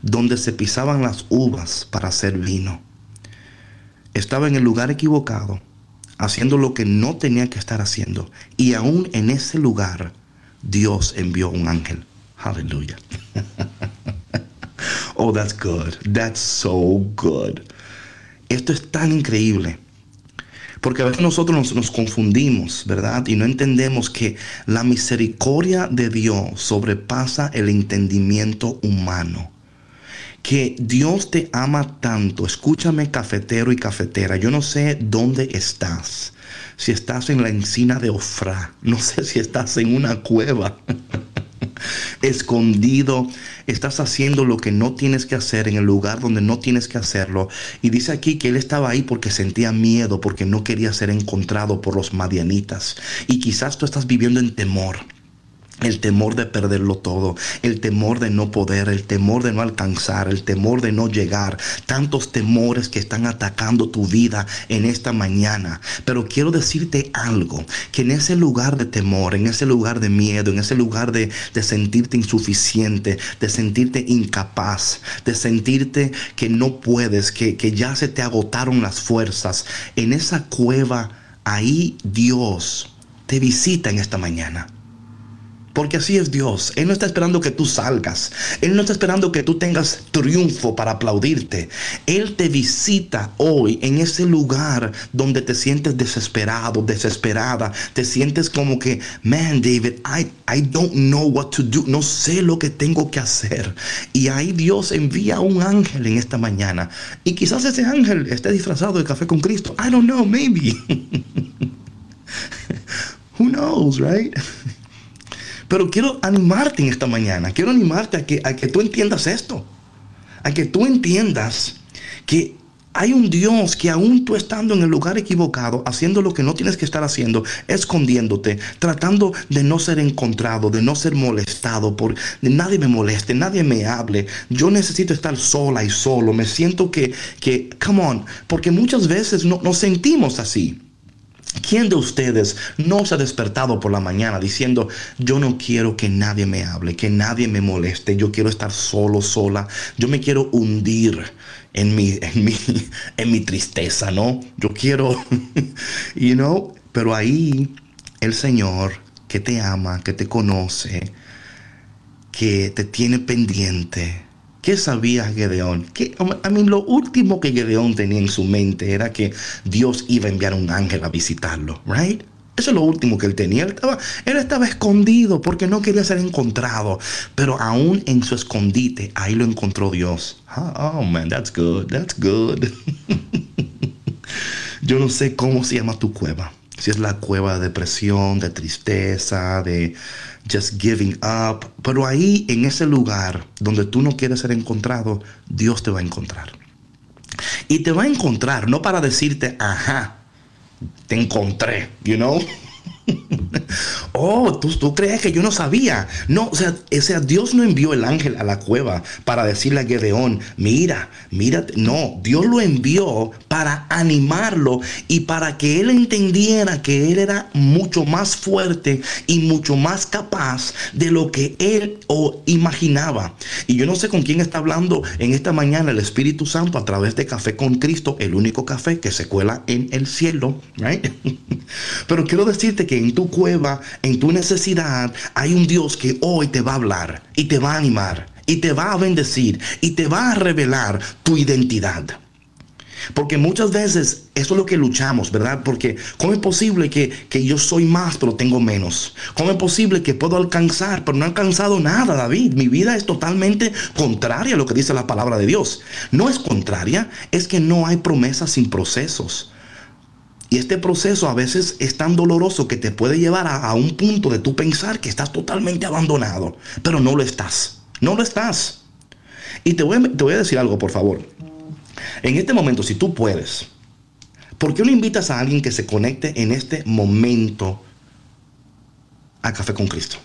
donde se pisaban las uvas para hacer vino estaba en el lugar equivocado, haciendo lo que no tenía que estar haciendo. Y aún en ese lugar, Dios envió un ángel. Aleluya. oh, that's good. That's so good. Esto es tan increíble. Porque a veces nosotros nos, nos, confundimos, ¿verdad? Y no entendemos que la misericordia de Dios sobrepasa el entendimiento humano que Dios te ama tanto. Escúchame cafetero y cafetera. Yo no sé dónde estás. Si estás en la encina de Ofra. No sé si estás en una cueva. escondido, estás haciendo lo que no tienes que hacer en el lugar donde no tienes que hacerlo. Y dice aquí que él estaba ahí porque sentía miedo, porque no quería ser encontrado por los madianitas. Y quizás tú estás viviendo en temor el temor de perderlo todo, el temor de no poder, el temor de no alcanzar, el temor de no llegar, tantos temores que están atacando tu vida en esta mañana. Pero quiero decirte algo, que en ese lugar de temor, en ese lugar de miedo, en ese lugar de, sentirte insuficiente, de sentirte incapaz, de sentirte que no puedes, que, que ya se te agotaron las fuerzas, en esa cueva, ahí Dios te visita en esta mañana. Porque así es Dios. Él no está esperando que tú salgas. Él no está esperando que tú tengas triunfo para aplaudirte. Él te visita hoy en ese lugar donde te sientes desesperado, desesperada. Te sientes como que, man, David, I, I don't know what to do. No sé lo que tengo que hacer. Y ahí Dios envía un ángel en esta mañana. Y quizás ese ángel esté disfrazado de café con Cristo. I don't know, maybe. Who knows, right? Pero quiero animarte en esta mañana, quiero animarte a que, a que tú entiendas esto, a que tú entiendas que hay un Dios que aún tú estando en el lugar equivocado, haciendo lo que no tienes que estar haciendo, escondiéndote, tratando de no ser encontrado, de no ser molestado, por nadie me moleste, nadie me hable. Yo necesito estar sola y solo. Me siento que, que come on, porque muchas veces no, nos sentimos así. ¿Quién de ustedes no se ha despertado por la mañana diciendo, yo no quiero que nadie me hable, que nadie me moleste, yo quiero estar solo, sola, yo me quiero hundir en mi, en mi, en mi tristeza, ¿no? Yo quiero, you know, pero ahí el Señor que te ama, que te conoce, que te tiene pendiente, ¿Qué sabía Gedeón? Que, a mí lo último que Gedeón tenía en su mente era que Dios iba a enviar un ángel a visitarlo, right? Eso es lo último que él tenía. Él estaba, él estaba escondido porque no quería ser encontrado. Pero aún en su escondite, ahí lo encontró Dios. Oh, oh man, that's good, that's good. Yo no sé cómo se llama tu cueva. Si es la cueva de depresión, de tristeza, de just giving up. Pero ahí, en ese lugar donde tú no quieres ser encontrado, Dios te va a encontrar. Y te va a encontrar no para decirte, ajá, te encontré, you know. oh, ¿tú, ¿tú, crees que yo no sabía. No, o sea, o Dios no envió el ángel a la cueva para decirle a Gedeón, mira, mira, no, Dios lo envió para animarlo y para que él entendiera que él era mucho más fuerte y mucho más capaz de lo que él o imaginaba. Y yo no sé con quién está hablando en esta mañana el Espíritu Santo a través de Café con Cristo, el único café que se cuela en el cielo? Pero quiero decirte que en tu en tu necesidad, hay un Dios que hoy te va a hablar y te va a animar y te va a bendecir y te va a revelar tu identidad. Porque muchas veces eso es lo que luchamos, ¿verdad? Porque ¿cómo es posible que, que, yo soy más pero tengo menos? ¿Cómo es posible que puedo alcanzar pero no he alcanzado nada, David? Mi vida es totalmente contraria a lo que dice la palabra de Dios. No es contraria, es que no hay promesas sin procesos. Y este proceso a veces es tan doloroso que te puede llevar a, un punto de tú pensar que estás totalmente abandonado, pero no lo estás. No lo estás. Y te voy a decir algo, por favor. En este momento, si tú puedes, ¿por qué no invitas a alguien que se conecte en este momento a Café con Cristo?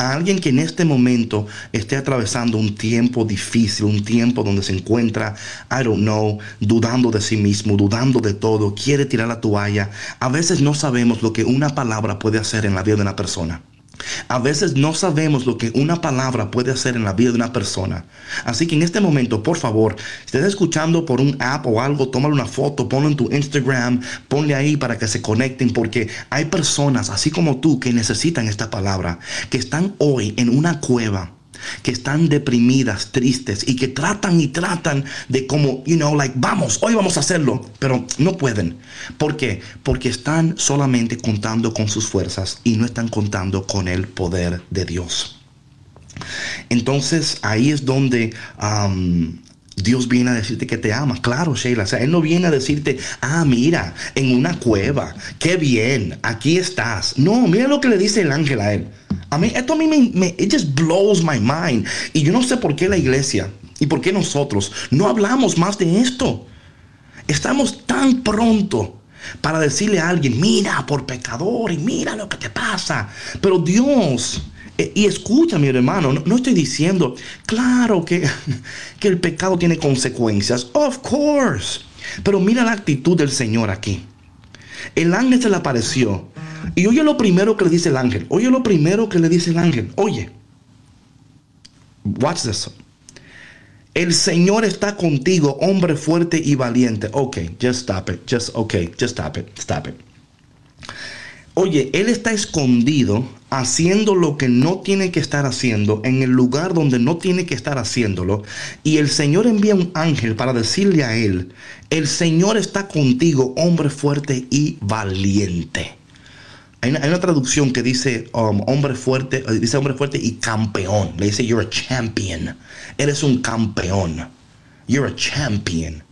A alguien que en este momento esté atravesando un tiempo difícil, un tiempo donde se encuentra, I don't know, dudando de sí mismo, dudando de todo, quiere tirar la toalla. A veces no sabemos lo que una palabra puede hacer en la vida de una persona. A veces no sabemos lo que una palabra puede hacer en la vida de una persona. Así que en este momento, por favor, si estás escuchando por un app o algo, tómale una foto, ponlo en tu Instagram, ponle ahí para que se conecten, porque hay personas, así como tú, que necesitan esta palabra, que están hoy en una cueva que están deprimidas, tristes y que tratan y tratan de como, you know, like, vamos, hoy vamos a hacerlo, pero no pueden. ¿Por qué? Porque están solamente contando con sus fuerzas y no están contando con el poder de Dios. Entonces ahí es donde um, Dios viene a decirte que te ama. Claro, Sheila. O sea, Él no viene a decirte, ah, mira, en una cueva, qué bien, aquí estás. No, mira lo que le dice el ángel a él. A mí, esto a mí me, me it just blows my mind. Y yo no sé por qué la iglesia y por qué nosotros no hablamos más de esto. Estamos tan pronto para decirle a alguien, mira por pecador y mira lo que te pasa. Pero Dios y escucha, mi hermano, no, estoy diciendo, claro que, que el pecado tiene consecuencias. Of course. Pero mira la actitud del Señor aquí. El ángel se le apareció. Y oye lo primero que le dice el ángel. Oye lo primero que le dice el ángel. Oye. Watch this. El Señor está contigo, hombre fuerte y valiente. Ok, just stop it. Just, ok, just stop it. Stop it. Oye, Él está escondido haciendo lo que no tiene que estar haciendo en el lugar donde no tiene que estar haciéndolo. Y el Señor envía un ángel para decirle a él, el Señor está contigo, hombre fuerte y valiente. Hay una, traducción que dice um, hombre fuerte, eh, dice hombre fuerte y campeón. Le dice, you're a champion. Eres un campeón. You're a champion.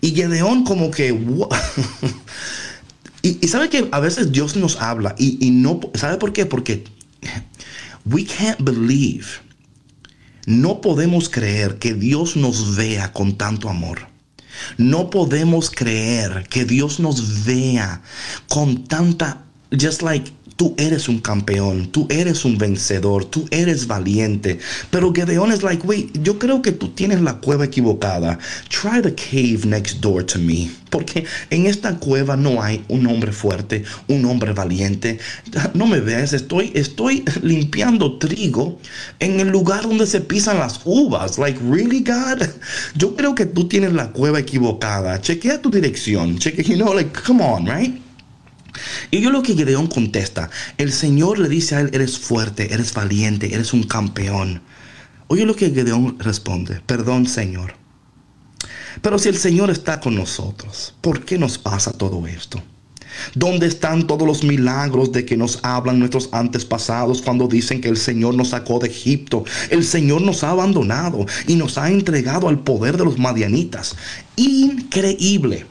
Y Gedeón como que... Y, sabe que a veces Dios nos habla y, y, no, ¿sabe por qué? Porque we can't believe, no podemos creer que Dios nos vea con tanto amor. No podemos creer que Dios nos vea con tanta, just like Tú eres un campeón, tú eres un vencedor, tú eres valiente. Pero Gedeón es like, wait, yo creo que tú tienes la cueva equivocada. Try the cave next door to me. Porque en esta cueva no hay un hombre fuerte, un hombre valiente. No me ves, estoy, estoy limpiando trigo en el lugar donde se pisan las uvas. Like, really, God? Yo creo que tú tienes la cueva equivocada. Chequea tu dirección. Chequea, you know, like, come on, right? Y yo lo que Gedeón contesta, el Señor le dice a él, eres fuerte, eres valiente, eres un campeón. Oye lo que Gedeón responde, perdón Señor. Pero si el Señor está con nosotros, ¿por qué nos pasa todo esto? ¿Dónde están todos los milagros de que nos hablan nuestros antepasados cuando dicen que el Señor nos sacó de Egipto? El Señor nos ha abandonado y nos ha entregado al poder de los madianitas. Increíble.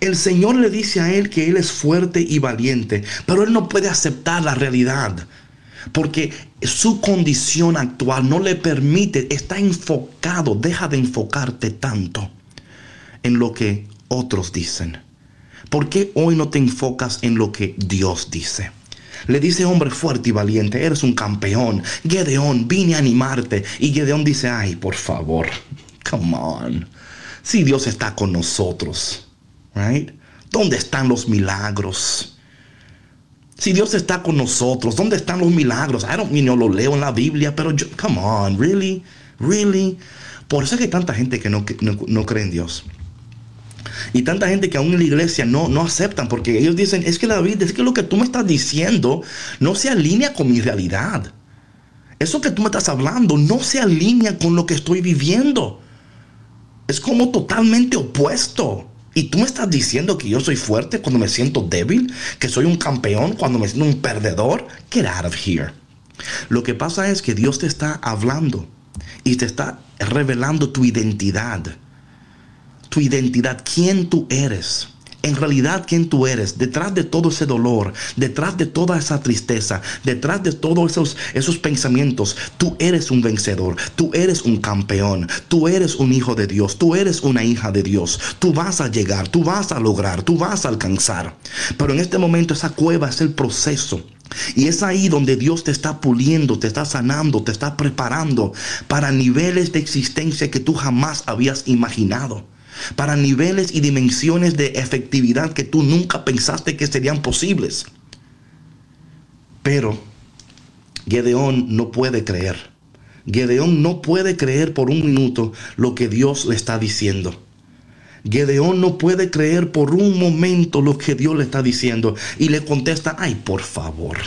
El Señor le dice a él que él es fuerte y valiente, pero él no puede aceptar la realidad. Porque su condición actual no le permite, está enfocado, deja de enfocarte tanto en lo que otros dicen. ¿Por qué hoy no te enfocas en lo que Dios dice? Le dice, hombre fuerte y valiente, eres un campeón. Gedeón, vine a animarte. Y Gedeón dice, ay, por favor, come on. Si Dios está con nosotros, right? ¿Dónde están los milagros? Si Dios está con nosotros, ¿dónde están los milagros? I don't mean, yo lo leo en la Biblia, pero yo, come on, really, really. Por eso es que hay tanta gente que no, no, no cree en Dios. Y tanta gente que aún en la iglesia no, no aceptan porque ellos dicen, es que la Biblia, es que lo que tú me estás diciendo no se alinea con mi realidad. Eso que tú me estás hablando no se alinea con lo que estoy viviendo. Es como totalmente opuesto. Y tú me estás diciendo que yo soy fuerte cuando me siento débil, que soy un campeón cuando me siento un perdedor. Get out of here. Lo que pasa es que Dios te está hablando y te está revelando tu identidad tu identidad, quién tú eres. En realidad, quién tú eres, detrás de todo ese dolor, detrás de toda esa tristeza, detrás de todos esos, esos pensamientos, tú eres un vencedor, tú eres un campeón, tú eres un hijo de Dios, tú eres una hija de Dios, tú vas a llegar, tú vas a lograr, tú vas a alcanzar. Pero en este momento esa cueva es el proceso. Y es ahí donde Dios te está puliendo, te está sanando, te está preparando para niveles de existencia que tú jamás habías imaginado para niveles y dimensiones de efectividad que tú nunca pensaste que serían posibles. Pero Gedeón no puede creer. Gedeón no puede creer por un minuto lo que Dios le está diciendo. Gedeón no puede creer por un momento lo que Dios le está diciendo. Y le contesta, ay, por favor.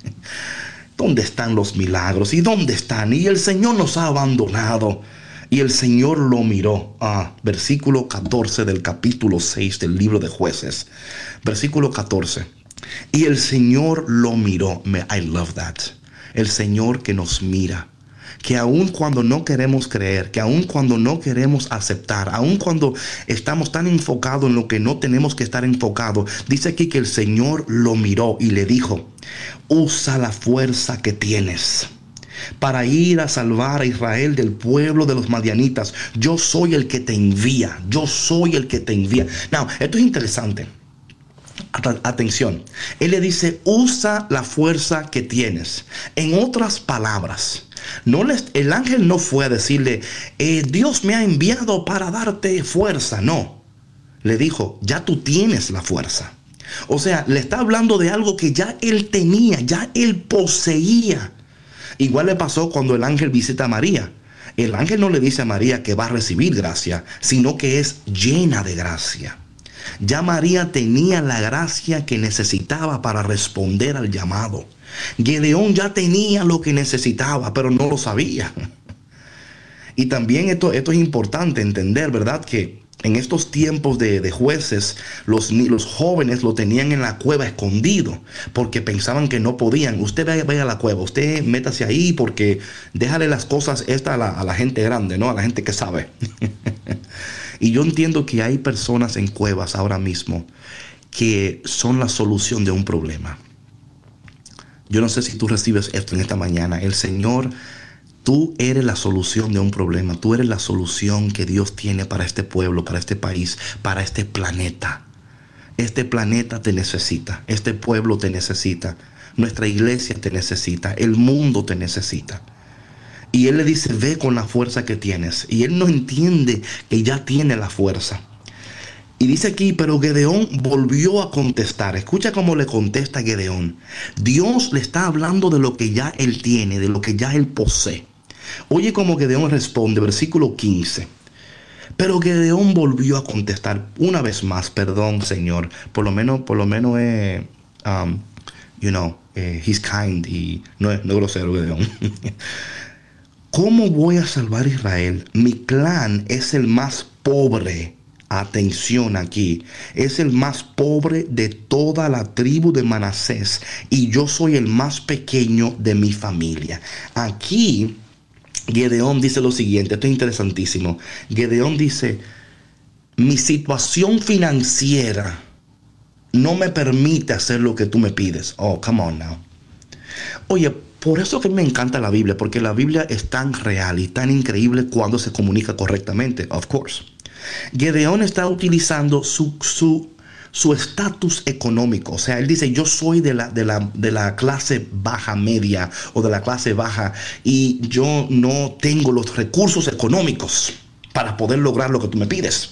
¿Dónde están los milagros? ¿Y dónde están? Y el Señor nos ha abandonado. Y el Señor lo miró. Ah, versículo 14 del capítulo 6 del libro de jueces. Versículo 14. Y el Señor lo miró. I love that. El Señor que nos mira. Que aun cuando no queremos creer, que aun cuando no queremos aceptar, aun cuando estamos tan enfocados en lo que no tenemos que estar enfocados, dice aquí que el Señor lo miró y le dijo, usa la fuerza que tienes para ir a salvar a Israel del pueblo de los madianitas. Yo soy el que te envía. Yo soy el que te envía. Now, esto es interesante. Atención, él le dice, usa la fuerza que tienes. En otras palabras, no les, el ángel no fue a decirle, eh, Dios me ha enviado para darte fuerza. No, le dijo, ya tú tienes la fuerza. O sea, le está hablando de algo que ya él tenía, ya él poseía. Igual le pasó cuando el ángel visita a María. El ángel no le dice a María que va a recibir gracia, sino que es llena de gracia. Ya María tenía la gracia que necesitaba para responder al llamado. Gedeón ya tenía lo que necesitaba, pero no lo sabía. Y también esto, esto es importante entender, ¿verdad? Que en estos tiempos de, jueces, los, los, jóvenes lo tenían en la cueva escondido porque pensaban que no podían. Usted vaya, a la cueva, usted métase ahí porque déjale las cosas esta a la, a la gente grande, ¿no? A la gente que sabe. y yo entiendo que hay personas en cuevas ahora mismo que son la solución de un problema. Yo no sé si tú recibes esto en esta mañana. El Señor Tú eres la solución de un problema. Tú eres la solución que Dios tiene para este pueblo, para este país, para este planeta. Este planeta te necesita. Este pueblo te necesita. Nuestra iglesia te necesita. El mundo te necesita. Y Él le dice, ve con la fuerza que tienes. Y Él no entiende que ya tiene la fuerza. Y dice aquí, pero Gedeón volvió a contestar. Escucha cómo le contesta Gedeón. Dios le está hablando de lo que ya Él tiene, de lo que ya Él posee. Oye como Gedeón responde, versículo 15. Pero Gedeón volvió a contestar una vez más, perdón, Señor. Por lo menos, por lo menos, eh, um, you know, eh, he's kind y no es, no es grosero Gedeón. ¿Cómo voy a salvar a Israel? Mi clan es el más pobre. Atención aquí, es el más pobre de toda la tribu de Manasés y yo soy el más pequeño de mi familia. Aquí Gedeón dice lo siguiente, esto es interesantísimo. Gedeón dice, mi situación financiera no me permite hacer lo que tú me pides. Oh, come on now. Oye, por eso que me encanta la Biblia, porque la Biblia es tan real y tan increíble cuando se comunica correctamente, of course. Gedeón está utilizando su, su su estatus económico. O sea, él dice, yo soy de la, de, la, de la clase baja media o de la clase baja y yo no tengo los recursos económicos para poder lograr lo que tú me pides.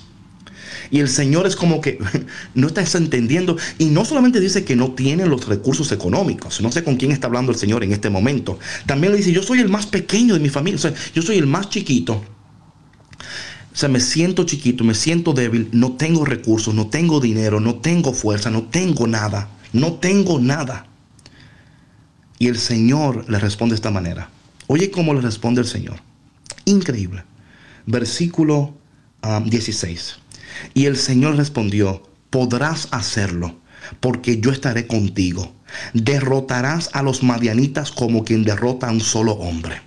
Y el Señor es como que no estás entendiendo. Y no solamente dice que no tiene los recursos económicos. No sé con quién está hablando el Señor en este momento. También le dice, yo soy el más pequeño de mi familia. O sea, yo soy el más chiquito. O sea, me siento chiquito, me siento débil, no tengo recursos, no tengo dinero, no tengo fuerza, no tengo nada. No tengo nada. Y el Señor le responde de esta manera. Oye cómo le responde el Señor. Increíble. Versículo 16. Um, y el Señor respondió, podrás hacerlo, porque yo estaré contigo. Derrotarás a los madianitas como quien derrota a un solo hombre.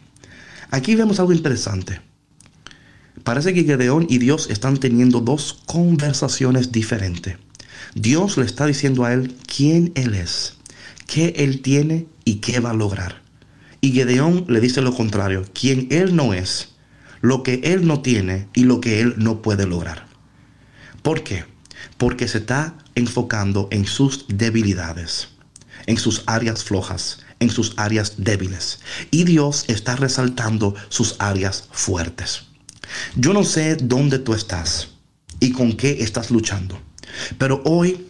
Aquí vemos algo interesante. Parece que Gedeón y Dios están teniendo dos conversaciones diferentes. Dios le está diciendo a él quién él es, qué él tiene y qué va a lograr. Y Gedeón le dice lo contrario, quién él no es, lo que él no tiene y lo que él no puede lograr. ¿Por qué? Porque se está enfocando en sus debilidades, en sus áreas flojas, en sus áreas débiles. Y Dios está resaltando sus áreas fuertes. Yo no sé dónde tú estás y con qué estás luchando, pero hoy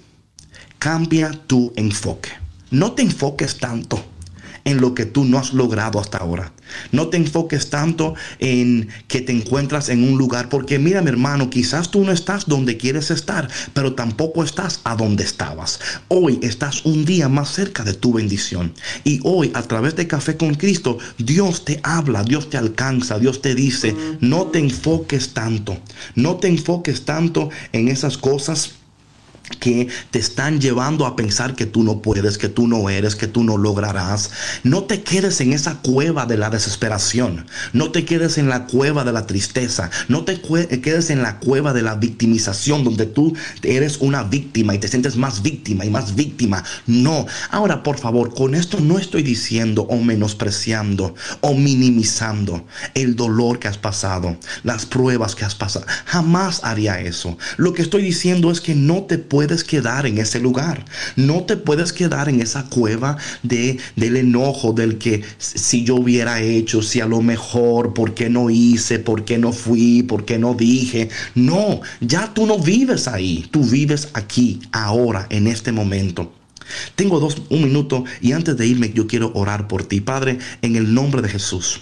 cambia tu enfoque. No te enfoques tanto en lo que tú no has logrado hasta ahora. No te enfoques tanto en que te encuentras en un lugar, porque mira mi hermano, quizás tú no estás donde quieres estar, pero tampoco estás a donde estabas. Hoy estás un día más cerca de tu bendición. Y hoy a través de Café con Cristo, Dios te habla, Dios te alcanza, Dios te dice, no te enfoques tanto, no te enfoques tanto en esas cosas que te están llevando a pensar que tú no puedes, que tú no eres, que tú no lograrás. No te quedes en esa cueva de la desesperación. No te quedes en la cueva de la tristeza. No te quedes en la cueva de la victimización donde tú eres una víctima y te sientes más víctima y más víctima. No. Ahora, por favor, con esto no estoy diciendo o menospreciando o minimizando el dolor que has pasado, las pruebas que has pasado. Jamás haría eso. Lo que estoy diciendo es que no te puedes puedes quedar en ese lugar. No te puedes quedar en esa cueva de, del enojo, del que si yo hubiera hecho, si a lo mejor, ¿por qué no hice? ¿Por qué no fui? ¿Por qué no dije? No, ya tú no vives ahí. Tú vives aquí, ahora, en este momento. Tengo dos, un minuto y antes de irme yo quiero orar por ti, Padre, en el nombre de Jesús.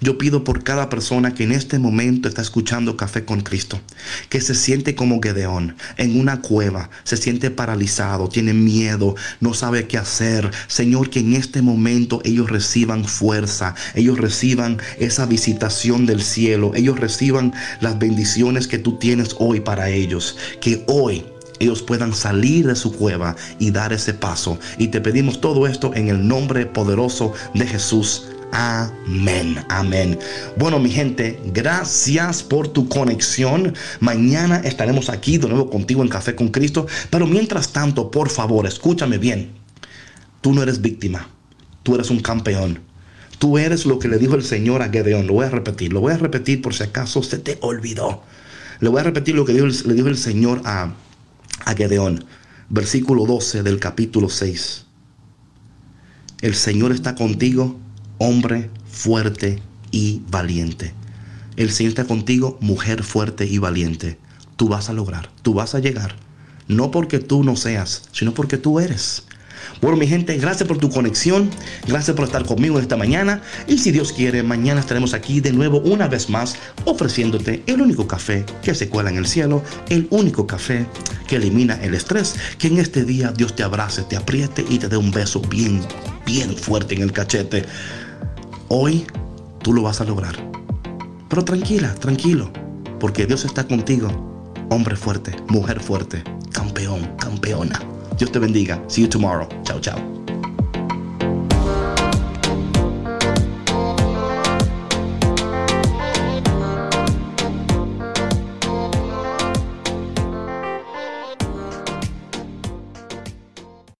Yo pido por cada persona que en este momento está escuchando Café con Cristo, que se siente como Gedeón, en una cueva, se siente paralizado, tiene miedo, no sabe qué hacer. Señor, que en este momento ellos reciban fuerza, ellos reciban esa visitación del cielo, ellos reciban las bendiciones que tú tienes hoy para ellos, que hoy ellos puedan salir de su cueva y dar ese paso. Y te pedimos todo esto en el nombre poderoso de Jesús. Amén, amén. Bueno, mi gente, gracias por tu conexión. Mañana estaremos aquí de nuevo contigo en Café con Cristo. Pero mientras tanto, por favor, escúchame bien. Tú no eres víctima, tú eres un campeón. Tú eres lo que le dijo el Señor a Gedeón. Lo voy a repetir, lo voy a repetir por si acaso se te olvidó. Le voy a repetir lo que le dijo el Señor a, a Gedeón. Versículo 12 del capítulo 6. El Señor está contigo hombre fuerte y valiente. El Señor está contigo, mujer fuerte y valiente. Tú vas a lograr, tú vas a llegar. No porque tú no seas, sino porque tú eres. Bueno, mi gente, gracias por tu conexión. Gracias por estar conmigo esta mañana. Y si Dios quiere, mañana estaremos aquí de nuevo una vez más ofreciéndote el único café que se cuela en el cielo, el único café que elimina el estrés. Que en este día Dios te abrace, te apriete y te dé un beso bien, bien fuerte en el cachete. Hoy tú lo vas a lograr. Pero tranquila, tranquilo, porque Dios está contigo. Hombre fuerte, mujer fuerte, campeón, campeona. Dios te bendiga. See you tomorrow. Chao, chao.